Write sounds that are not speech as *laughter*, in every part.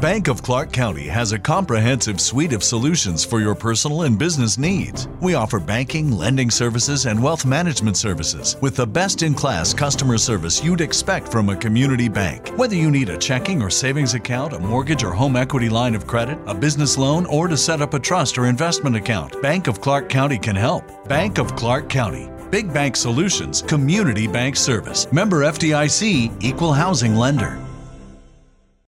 Bank of Clark County has a comprehensive suite of solutions for your personal and business needs. We offer banking, lending services, and wealth management services with the best in class customer service you'd expect from a community bank. Whether you need a checking or savings account, a mortgage or home equity line of credit, a business loan, or to set up a trust or investment account, Bank of Clark County can help. Bank of Clark County. Big Bank Solutions, Community Bank Service. Member FDIC, Equal Housing Lender.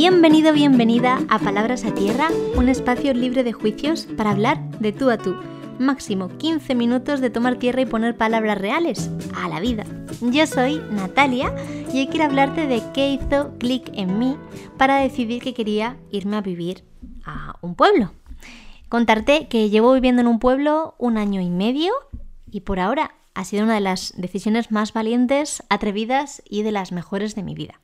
Bienvenido, bienvenida a Palabras a Tierra, un espacio libre de juicios para hablar de tú a tú. Máximo 15 minutos de tomar tierra y poner palabras reales a la vida. Yo soy Natalia y hoy quiero hablarte de qué hizo clic en mí para decidir que quería irme a vivir a un pueblo. Contarte que llevo viviendo en un pueblo un año y medio y por ahora ha sido una de las decisiones más valientes, atrevidas y de las mejores de mi vida.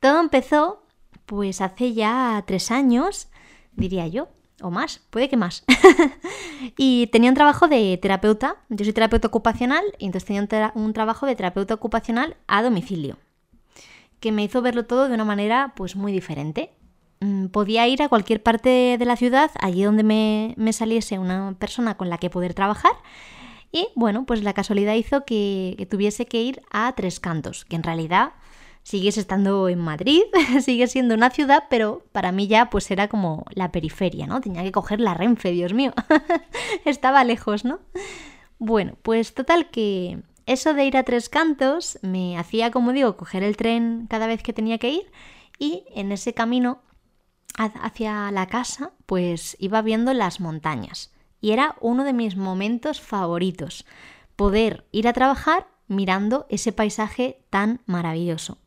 Todo empezó pues hace ya tres años, diría yo, o más, puede que más. *laughs* y tenía un trabajo de terapeuta, yo soy terapeuta ocupacional, y entonces tenía un, trabajo de terapeuta ocupacional a domicilio, que me hizo verlo todo de una manera pues muy diferente. Mm, podía ir a cualquier parte de la ciudad, allí donde me, saliese una persona con la que poder trabajar, y bueno, pues la casualidad hizo que tuviese que ir a Tres Cantos, que en realidad sigues estando en Madrid, *laughs* sigue siendo una ciudad, pero para mí ya pues era como la periferia, ¿no? Tenía que coger la Renfe, Dios mío. *laughs* Estaba lejos, ¿no? Bueno, pues total que eso de ir a tres cantos me hacía, como digo, coger el tren cada vez que tenía que ir y en ese camino hacia la casa pues iba viendo las montañas y era uno de mis momentos favoritos, poder ir a trabajar mirando ese paisaje tan maravilloso.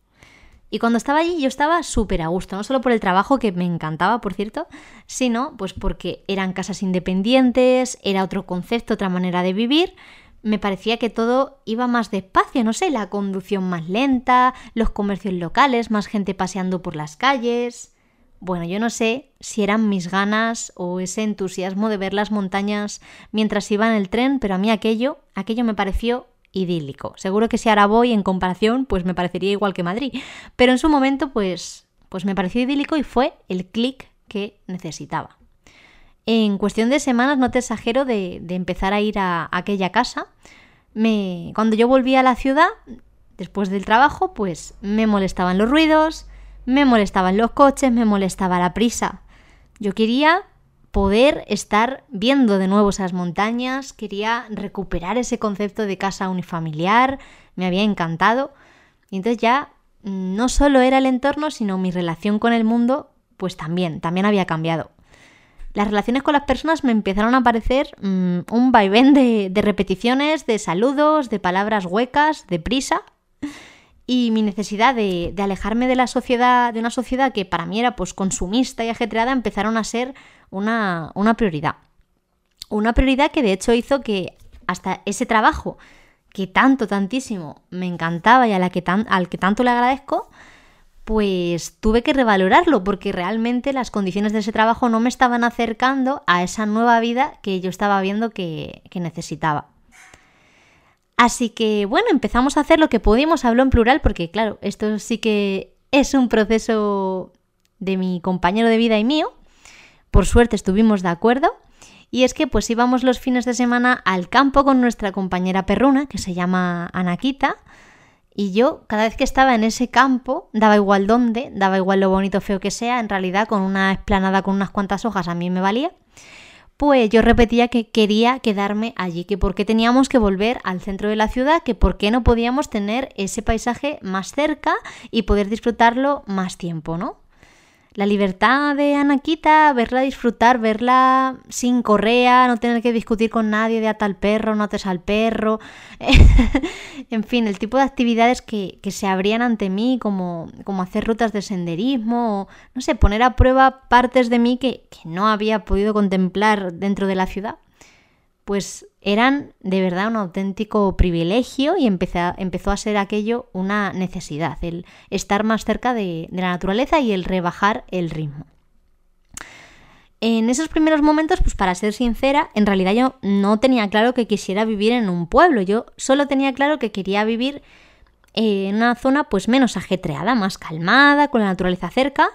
Y cuando estaba allí yo estaba súper a gusto, no solo por el trabajo que me encantaba, por cierto, sino pues porque eran casas independientes, era otro concepto, otra manera de vivir. Me parecía que todo iba más despacio, no sé, la conducción más lenta, los comercios locales, más gente paseando por las calles. Bueno, yo no sé si eran mis ganas o ese entusiasmo de ver las montañas mientras iba en el tren, pero a mí aquello, aquello me pareció idílico. Seguro que si ahora voy en comparación, pues me parecería igual que Madrid. Pero en su momento, pues, pues me pareció idílico y fue el clic que necesitaba. En cuestión de semanas, no te exagero de, empezar a ir a, aquella casa. Me, cuando yo volví a la ciudad, después del trabajo, pues me molestaban los ruidos, me molestaban los coches, me molestaba la prisa. Yo quería poder estar viendo de nuevo esas montañas, quería recuperar ese concepto de casa unifamiliar, me había encantado. Y entonces ya mm, no solo era el entorno, sino mi relación con el mundo, pues también, también había cambiado. Las relaciones con las personas me empezaron a parecer mm, un vaivén de, de repeticiones, de saludos, de palabras huecas, de prisa y mi necesidad de, de, alejarme de la sociedad, de una sociedad que para mí era pues consumista y ajetreada, empezaron a ser una, prioridad. Una prioridad que de hecho hizo que hasta ese trabajo que tanto, tantísimo me encantaba y a la que al que tanto le agradezco, pues tuve que revalorarlo porque realmente las condiciones de ese trabajo no me estaban acercando a esa nueva vida que yo estaba viendo que, que necesitaba. Así que bueno, empezamos a hacer lo que pudimos, hablo en plural porque claro, esto sí que es un proceso de mi compañero de vida y mío, por suerte estuvimos de acuerdo. Y es que pues íbamos los fines de semana al campo con nuestra compañera perruna, que se llama Anaquita. Y yo, cada vez que estaba en ese campo, daba igual dónde, daba igual lo bonito o feo que sea, en realidad con una esplanada con unas cuantas hojas a mí me valía. Pues yo repetía que quería quedarme allí, que por qué teníamos que volver al centro de la ciudad, que por qué no podíamos tener ese paisaje más cerca y poder disfrutarlo más tiempo, ¿no? La libertad de Anaquita, verla disfrutar, verla sin correa, no tener que discutir con nadie de ata al perro, no ates al perro. *laughs* en fin, el tipo de actividades que, se abrían ante mí, como, como, hacer rutas de senderismo, o no sé, poner a prueba partes de mí que, que no había podido contemplar dentro de la ciudad pues eran de verdad un auténtico privilegio y empezó a ser aquello una necesidad, el estar más cerca de, la naturaleza y el rebajar el ritmo. En esos primeros momentos, pues para ser sincera, en realidad yo no tenía claro que quisiera vivir en un pueblo, yo solo tenía claro que quería vivir en una zona pues menos ajetreada, más calmada, con la naturaleza cerca,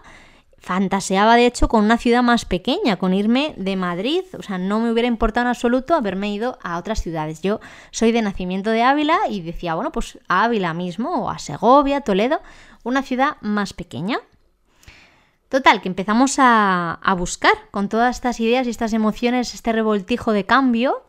fantaseaba de hecho con una ciudad más pequeña, con irme de Madrid, o sea, no me hubiera importado en absoluto haberme ido a otras ciudades. Yo soy de nacimiento de Ávila y decía, bueno, pues Ávila mismo, o a Segovia, Toledo, una ciudad más pequeña. Total, que empezamos a buscar con todas estas ideas y estas emociones, este revoltijo de cambio,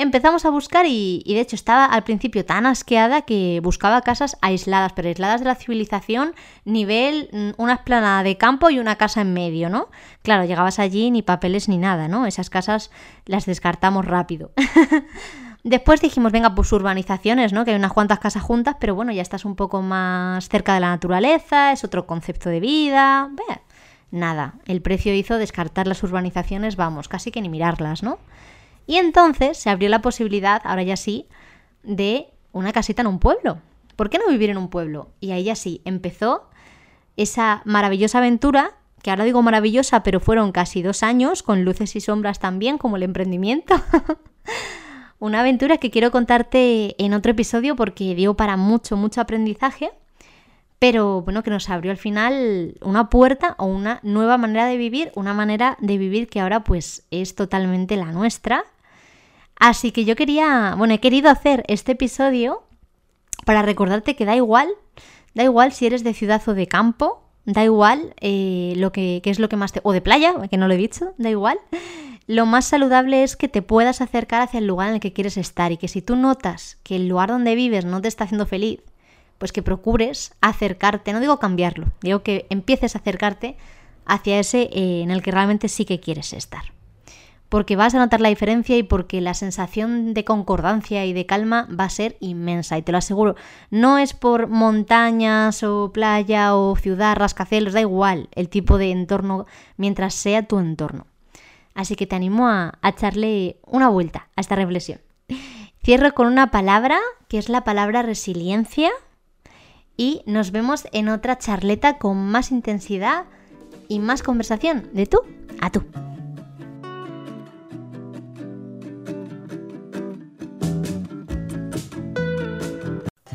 Empezamos a buscar y, de hecho estaba al principio tan asqueada que buscaba casas aisladas, pero aisladas de la civilización, nivel mm, una esplanada de campo y una casa en medio, ¿no? Claro, llegabas allí ni papeles ni nada, ¿no? Esas casas las descartamos rápido. *laughs* Después dijimos, venga, pues urbanizaciones, ¿no? Que hay unas cuantas casas juntas, pero bueno, ya estás un poco más cerca de la naturaleza, es otro concepto de vida. nada, el precio hizo descartar las urbanizaciones, vamos, casi que ni mirarlas, ¿no? Y entonces se abrió la posibilidad, ahora ya sí, de una casita en un pueblo. ¿Por qué no vivir en un pueblo? Y ahí ya sí, empezó esa maravillosa aventura, que ahora digo maravillosa, pero fueron casi dos años, con luces y sombras también, como el emprendimiento. *laughs* una aventura que quiero contarte en otro episodio porque dio para mucho, mucho aprendizaje, pero bueno, que nos abrió al final una puerta o una nueva manera de vivir, una manera de vivir que ahora pues es totalmente la nuestra Así que yo quería, bueno, he querido hacer este episodio para recordarte que da igual, da igual si eres de ciudad o de campo, da igual eh, lo que, es lo que más te... o de playa, que no lo he dicho, da igual. Lo más saludable es que te puedas acercar hacia el lugar en el que quieres estar y que si tú notas que el lugar donde vives no te está haciendo feliz, pues que procures acercarte, no digo cambiarlo, digo que empieces a acercarte hacia ese eh, en el que realmente sí que quieres estar porque vas a notar la diferencia y porque la sensación de concordancia y de calma va a ser inmensa, y te lo aseguro. No es por montañas o playa o ciudad, rascacielos, da igual el tipo de entorno mientras sea tu entorno. Así que te animo a, a echarle una vuelta a esta reflexión. Cierro con una palabra, que es la palabra resiliencia, y nos vemos en otra charleta con más intensidad y más conversación de tú a tú.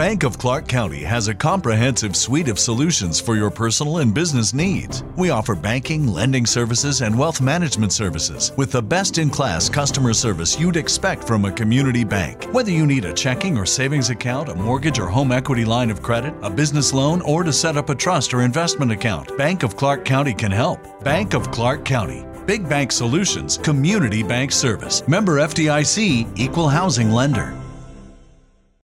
Bank of Clark County has a comprehensive suite of solutions for your personal and business needs. We offer banking, lending services, and wealth management services with the best in class customer service you'd expect from a community bank. Whether you need a checking or savings account, a mortgage or home equity line of credit, a business loan, or to set up a trust or investment account, Bank of Clark County can help. Bank of Clark County. Big Bank Solutions, Community Bank Service. Member FDIC, Equal Housing Lender.